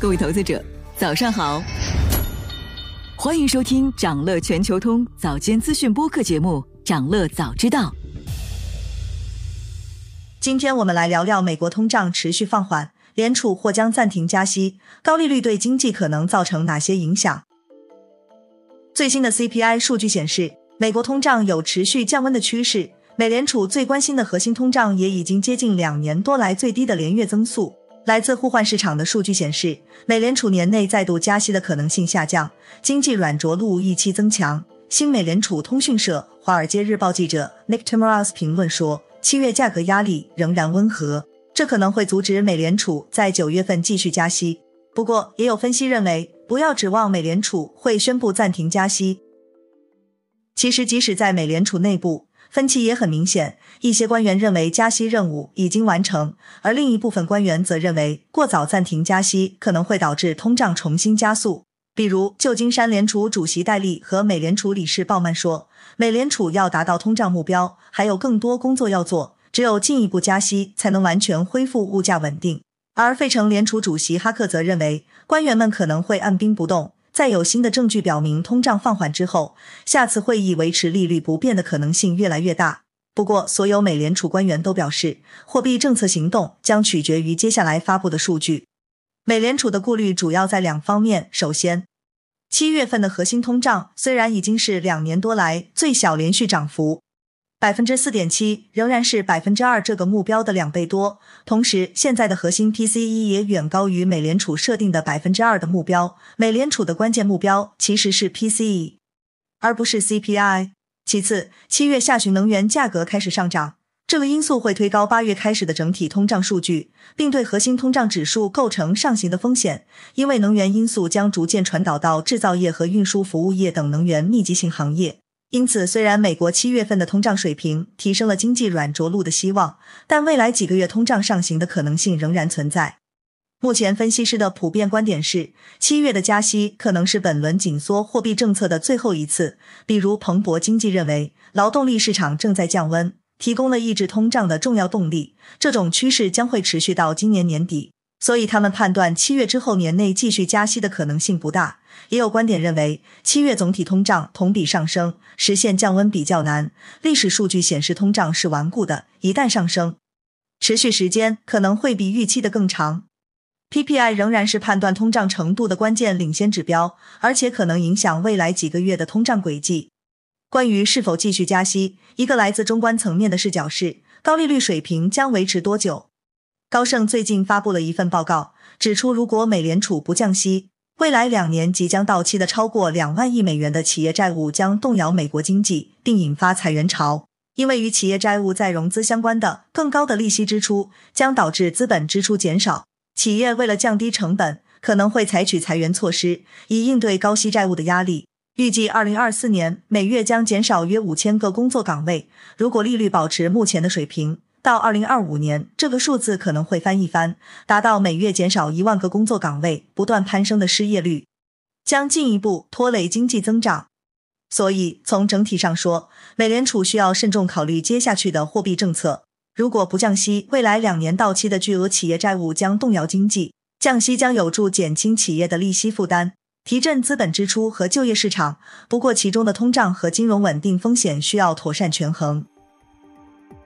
各位投资者，早上好！欢迎收听长乐全球通早间资讯播客节目《长乐早知道》。今天我们来聊聊美国通胀持续放缓，联储或将暂停加息，高利率对经济可能造成哪些影响？最新的 CPI 数据显示，美国通胀有持续降温的趋势，美联储最关心的核心通胀也已经接近两年多来最低的连月增速。来自互换市场的数据显示，美联储年内再度加息的可能性下降，经济软着陆预期增强。新美联储通讯社《华尔街日报》记者 Nick Timiraos 评论说，七月价格压力仍然温和，这可能会阻止美联储在九月份继续加息。不过，也有分析认为，不要指望美联储会宣布暂停加息。其实，即使在美联储内部，分歧也很明显，一些官员认为加息任务已经完成，而另一部分官员则认为过早暂停加息可能会导致通胀重新加速。比如，旧金山联储主席戴利和美联储理事鲍曼说，美联储要达到通胀目标，还有更多工作要做，只有进一步加息才能完全恢复物价稳定。而费城联储主席哈克则认为，官员们可能会按兵不动。在有新的证据表明通胀放缓之后，下次会议维持利率不变的可能性越来越大。不过，所有美联储官员都表示，货币政策行动将取决于接下来发布的数据。美联储的顾虑主要在两方面：首先，七月份的核心通胀虽然已经是两年多来最小连续涨幅。百分之四点七仍然是百分之二这个目标的两倍多，同时现在的核心 PCE 也远高于美联储设定的百分之二的目标。美联储的关键目标其实是 PCE，而不是 CPI。其次，七月下旬能源价格开始上涨，这个因素会推高八月开始的整体通胀数据，并对核心通胀指数构成上行的风险，因为能源因素将逐渐传导到制造业和运输服务业等能源密集型行业。因此，虽然美国七月份的通胀水平提升了经济软着陆的希望，但未来几个月通胀上行的可能性仍然存在。目前，分析师的普遍观点是，七月的加息可能是本轮紧缩货币政策的最后一次。比如，彭博经济认为，劳动力市场正在降温，提供了抑制通胀的重要动力，这种趋势将会持续到今年年底。所以，他们判断七月之后年内继续加息的可能性不大。也有观点认为，七月总体通胀同比上升，实现降温比较难。历史数据显示，通胀是顽固的，一旦上升，持续时间可能会比预期的更长。PPI 仍然是判断通胀程度的关键领先指标，而且可能影响未来几个月的通胀轨迹。关于是否继续加息，一个来自中观层面的视角是：高利率水平将维持多久？高盛最近发布了一份报告，指出如果美联储不降息，未来两年即将到期的超过两万亿美元的企业债务将动摇美国经济，并引发裁员潮。因为与企业债务再融资相关的更高的利息支出，将导致资本支出减少。企业为了降低成本，可能会采取裁员措施，以应对高息债务的压力。预计二零二四年每月将减少约五千个工作岗位。如果利率保持目前的水平，到二零二五年，这个数字可能会翻一番，达到每月减少一万个工作岗位。不断攀升的失业率将进一步拖累经济增长。所以，从整体上说，美联储需要慎重考虑接下去的货币政策。如果不降息，未来两年到期的巨额企业债务将动摇经济；降息将有助减轻企业的利息负担，提振资本支出和就业市场。不过，其中的通胀和金融稳定风险需要妥善权衡。